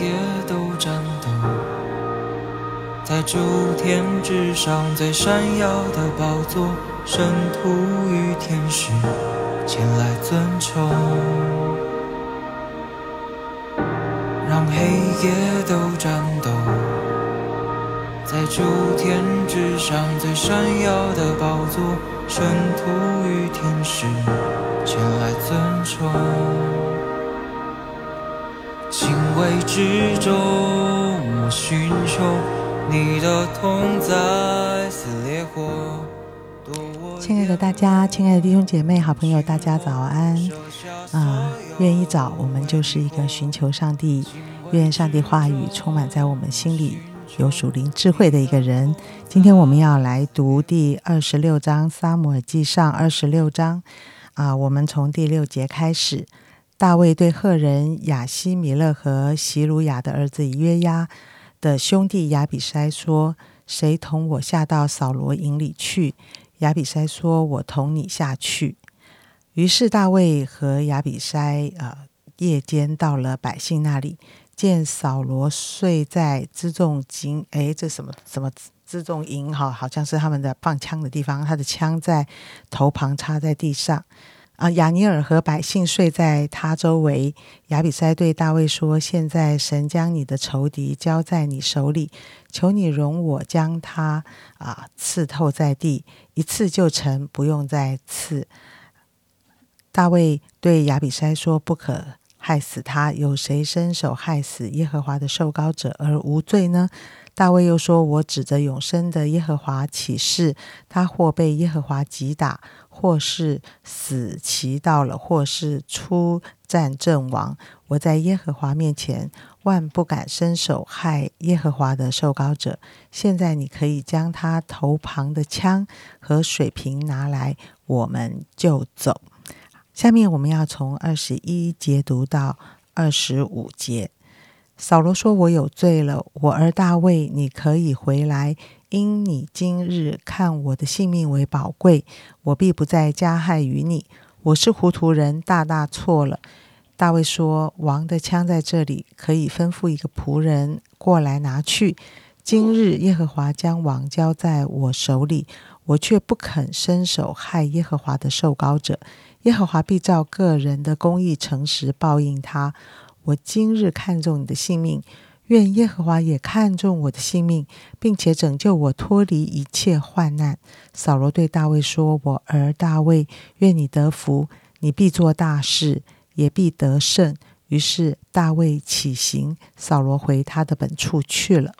夜都颤抖，在诸天之上最闪耀的宝座，圣徒与天使前来尊崇，让黑夜都颤抖，在诸天之上最闪耀的宝座，圣徒与天使前来尊崇。敬畏之中，我寻求你的同在，似烈火。亲爱的大家，亲爱的弟兄姐妹、好朋友，大家早安！啊，愿一早我们就是一个寻求上帝，愿上帝话语充满在我们心里，有属灵智慧的一个人。今天我们要来读第二十六章《撒母耳记上》二十六章啊，我们从第六节开始。大卫对赫人雅西米勒和席鲁雅的儿子约押的兄弟亚比筛说：“谁同我下到扫罗营里去？”亚比筛说：“我同你下去。”于是大卫和亚比筛呃夜间到了百姓那里，见扫罗睡在辎重营，哎，这什么什么辎重营？哈，好像是他们的放枪的地方。他的枪在头旁插在地上。啊，亚尼尔和百姓睡在他周围。亚比塞对大卫说：“现在神将你的仇敌交在你手里，求你容我将他啊刺透在地，一刺就成，不用再刺。”大卫对亚比塞说：“不可害死他，有谁伸手害死耶和华的受膏者而无罪呢？”大卫又说：“我指着永生的耶和华起誓，他或被耶和华击打。”或是死期到了，或是出战阵亡，我在耶和华面前万不敢伸手害耶和华的受膏者。现在你可以将他头旁的枪和水瓶拿来，我们就走。下面我们要从二十一节读到二十五节。扫罗说：“我有罪了，我儿大卫，你可以回来。”因你今日看我的性命为宝贵，我必不再加害于你。我是糊涂人，大大错了。大卫说：“王的枪在这里，可以吩咐一个仆人过来拿去。今日耶和华将王交在我手里，我却不肯伸手害耶和华的受膏者。耶和华必照个人的公义诚实报应他。我今日看中你的性命。”愿耶和华也看重我的性命，并且拯救我脱离一切患难。扫罗对大卫说：“我儿大卫，愿你得福，你必做大事，也必得胜。”于是大卫起行，扫罗回他的本处去了。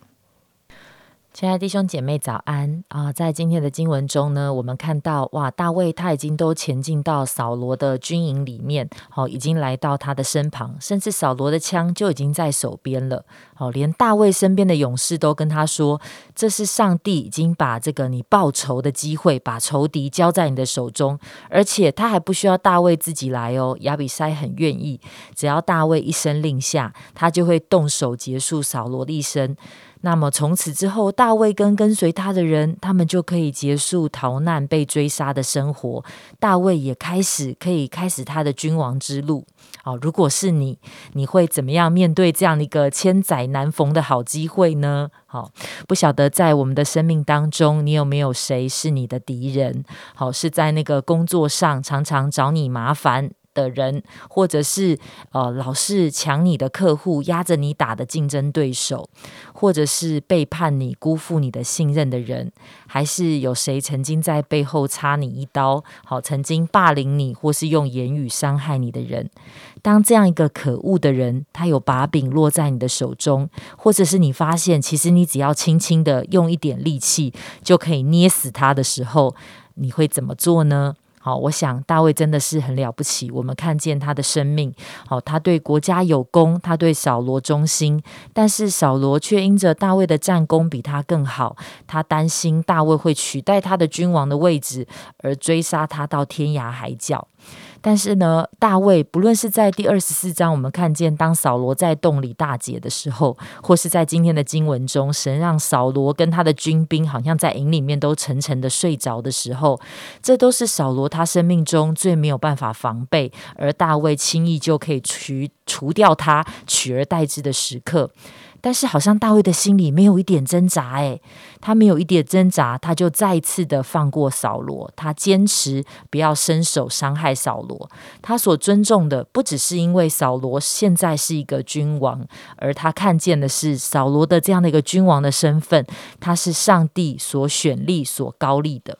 亲爱弟兄姐妹，早安啊！在今天的经文中呢，我们看到哇，大卫他已经都前进到扫罗的军营里面，好，已经来到他的身旁，甚至扫罗的枪就已经在手边了。好，连大卫身边的勇士都跟他说：“这是上帝已经把这个你报仇的机会，把仇敌交在你的手中，而且他还不需要大卫自己来哦。”亚比塞很愿意，只要大卫一声令下，他就会动手结束扫罗的一生。那么从此之后，大卫跟跟随他的人，他们就可以结束逃难、被追杀的生活。大卫也开始可以开始他的君王之路。好，如果是你，你会怎么样面对这样一个千载难逢的好机会呢？好，不晓得在我们的生命当中，你有没有谁是你的敌人？好，是在那个工作上常常找你麻烦。的人，或者是呃老是抢你的客户、压着你打的竞争对手，或者是背叛你、辜负你的信任的人，还是有谁曾经在背后插你一刀？好，曾经霸凌你，或是用言语伤害你的人。当这样一个可恶的人，他有把柄落在你的手中，或者是你发现，其实你只要轻轻的用一点力气就可以捏死他的时候，你会怎么做呢？好，我想大卫真的是很了不起。我们看见他的生命，好，他对国家有功，他对扫罗忠心，但是扫罗却因着大卫的战功比他更好，他担心大卫会取代他的君王的位置，而追杀他到天涯海角。但是呢，大卫不论是在第二十四章，我们看见当扫罗在洞里大解的时候，或是在今天的经文中，神让扫罗跟他的军兵好像在营里面都沉沉的睡着的时候，这都是扫罗他生命中最没有办法防备，而大卫轻易就可以除除掉他，取而代之的时刻。但是好像大卫的心里没有一点挣扎，诶，他没有一点挣扎，他就再一次的放过扫罗，他坚持不要伸手伤害扫罗。他所尊重的不只是因为扫罗现在是一个君王，而他看见的是扫罗的这样的一个君王的身份，他是上帝所选立、所高立的。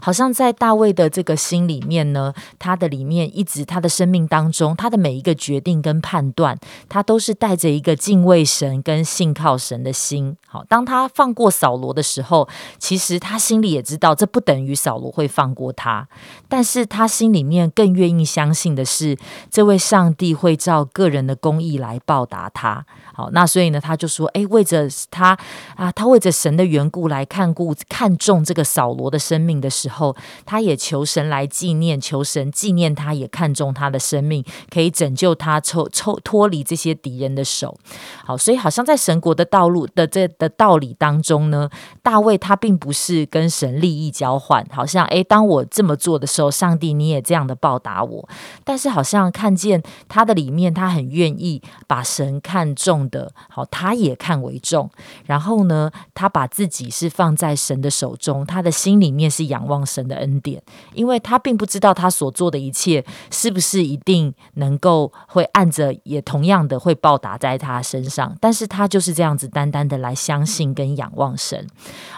好像在大卫的这个心里面呢，他的里面一直他的生命当中，他的每一个决定跟判断，他都是带着一个敬畏神跟信靠神的心。好，当他放过扫罗的时候，其实他心里也知道，这不等于扫罗会放过他，但是他心里面更愿意相信的是，这位上帝会照个人的公义来报答他。好，那所以呢，他就说，哎，为着他啊，他为着神的缘故来看顾、看重这个扫罗的生命的时候，他也求神来纪念，求神纪念他，也看重他的生命，可以拯救他，抽抽脱离这些敌人的手。好，所以好像在神国的道路的这的道理当中呢，大卫他并不是跟神利益交换，好像哎，当我这么做的时候，上帝你也这样的报答我，但是好像看见他的里面，他很愿意把神看重。的好，他也看为重。然后呢，他把自己是放在神的手中，他的心里面是仰望望神的恩典，因为他并不知道他所做的一切是不是一定能够会按着也同样的会报答在他身上。但是他就是这样子单单的来相信跟仰望神。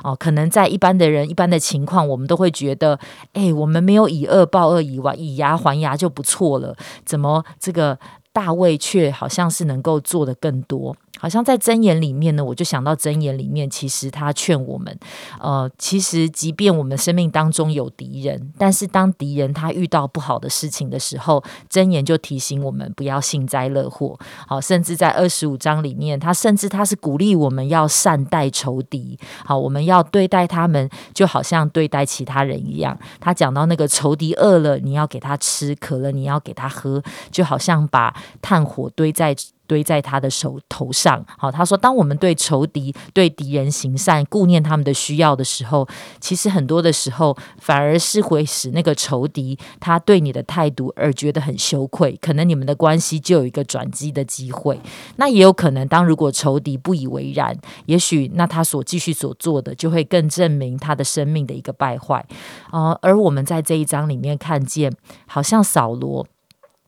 哦，可能在一般的人、一般的情况，我们都会觉得，哎，我们没有以恶报恶，以以牙还牙就不错了。怎么这个？大卫却好像是能够做的更多。好像在箴言里面呢，我就想到箴言里面，其实他劝我们，呃，其实即便我们生命当中有敌人，但是当敌人他遇到不好的事情的时候，箴言就提醒我们不要幸灾乐祸。好，甚至在二十五章里面，他甚至他是鼓励我们要善待仇敌。好，我们要对待他们就好像对待其他人一样。他讲到那个仇敌饿了，你要给他吃；渴了，你要给他喝，就好像把炭火堆在。堆在他的手头上。好，他说：“当我们对仇敌、对敌人行善，顾念他们的需要的时候，其实很多的时候，反而是会使那个仇敌他对你的态度而觉得很羞愧。可能你们的关系就有一个转机的机会。那也有可能，当如果仇敌不以为然，也许那他所继续所做的，就会更证明他的生命的一个败坏。啊，而我们在这一章里面看见，好像扫罗。”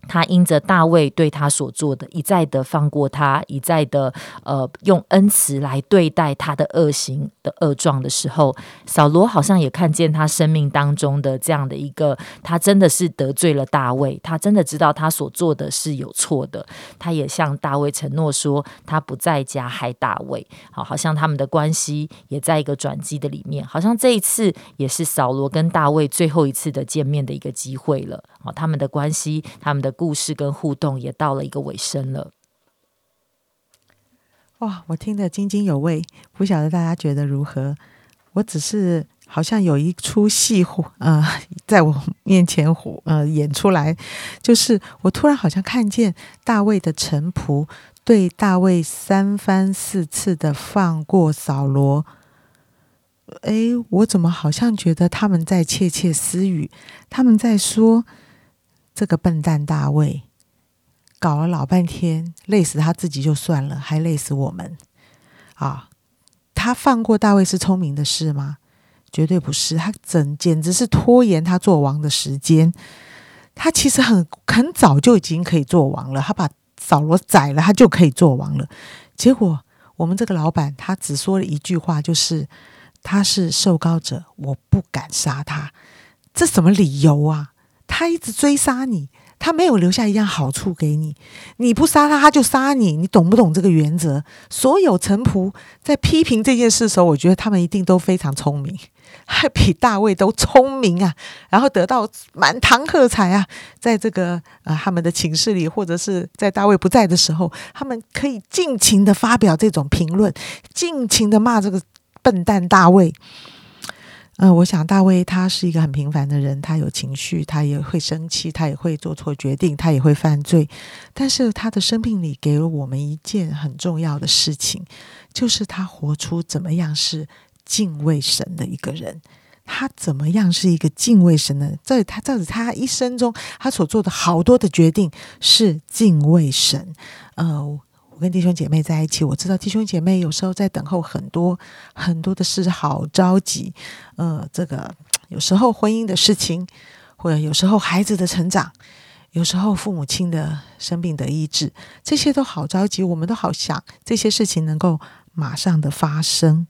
他因着大卫对他所做的，一再的放过他，一再的呃用恩慈来对待他的恶行的恶状的时候，扫罗好像也看见他生命当中的这样的一个，他真的是得罪了大卫，他真的知道他所做的是有错的，他也向大卫承诺说，他不在家害大卫。好，好像他们的关系也在一个转机的里面，好像这一次也是扫罗跟大卫最后一次的见面的一个机会了。好，他们的关系，他们的。故事跟互动也到了一个尾声了。哇，我听得津津有味，不晓得大家觉得如何？我只是好像有一出戏，呃，在我面前，呃，演出来，就是我突然好像看见大卫的臣仆对大卫三番四次的放过扫罗。哎，我怎么好像觉得他们在窃窃私语？他们在说。这个笨蛋大卫搞了老半天，累死他自己就算了，还累死我们啊！他放过大卫是聪明的事吗？绝对不是，他整简直是拖延他做王的时间。他其实很很早就已经可以做王了，他把扫罗宰了，他就可以做王了。结果我们这个老板他只说了一句话，就是他是受膏者，我不敢杀他。这什么理由啊？他一直追杀你，他没有留下一样好处给你。你不杀他，他就杀你。你懂不懂这个原则？所有臣仆在批评这件事的时候，我觉得他们一定都非常聪明，还比大卫都聪明啊！然后得到满堂喝彩啊！在这个呃他们的寝室里，或者是在大卫不在的时候，他们可以尽情的发表这种评论，尽情的骂这个笨蛋大卫。嗯，我想大卫他是一个很平凡的人，他有情绪，他也会生气，他也会做错决定，他也会犯罪。但是他的生命里给了我们一件很重要的事情，就是他活出怎么样是敬畏神的一个人。他怎么样是一个敬畏神的？在他在他一生中，他所做的好多的决定是敬畏神。呃。跟弟兄姐妹在一起，我知道弟兄姐妹有时候在等候很多很多的事，好着急。呃，这个有时候婚姻的事情，或者有时候孩子的成长，有时候父母亲的生病的医治，这些都好着急。我们都好想这些事情能够马上的发生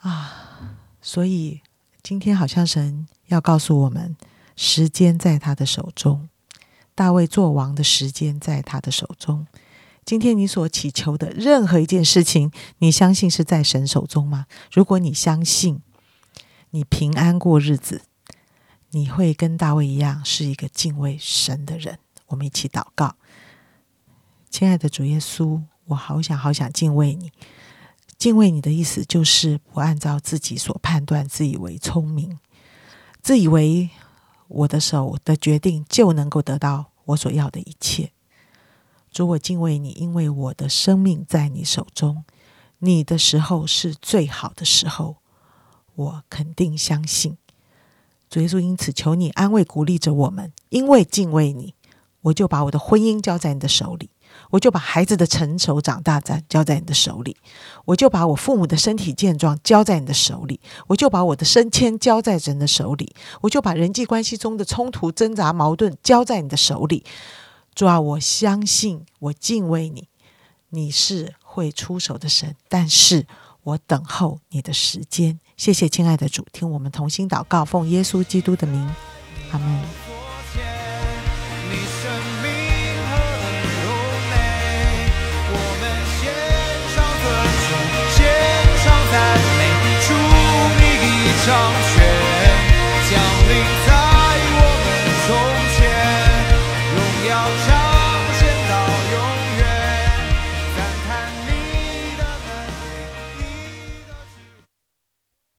啊！所以今天好像神要告诉我们，时间在他的手中，大卫做王的时间在他的手中。今天你所祈求的任何一件事情，你相信是在神手中吗？如果你相信，你平安过日子，你会跟大卫一样是一个敬畏神的人。我们一起祷告，亲爱的主耶稣，我好想好想敬畏你。敬畏你的意思就是不按照自己所判断，自以为聪明，自以为我的手的决定就能够得到我所要的一切。主，我敬畏你，因为我的生命在你手中。你的时候是最好的时候，我肯定相信。主耶稣，因此求你安慰鼓励着我们，因为敬畏你，我就把我的婚姻交在你的手里，我就把孩子的成熟长大在交在你的手里，我就把我父母的身体健壮交在你的手里，我就把我的升迁交在人的手里，我就把人际关系中的冲突、挣扎、矛盾交在你的手里。主啊，我相信，我敬畏你，你是会出手的神。但是我等候你的时间。谢谢，亲爱的主，听我们同心祷告，奉耶稣基督的名，阿门。将领。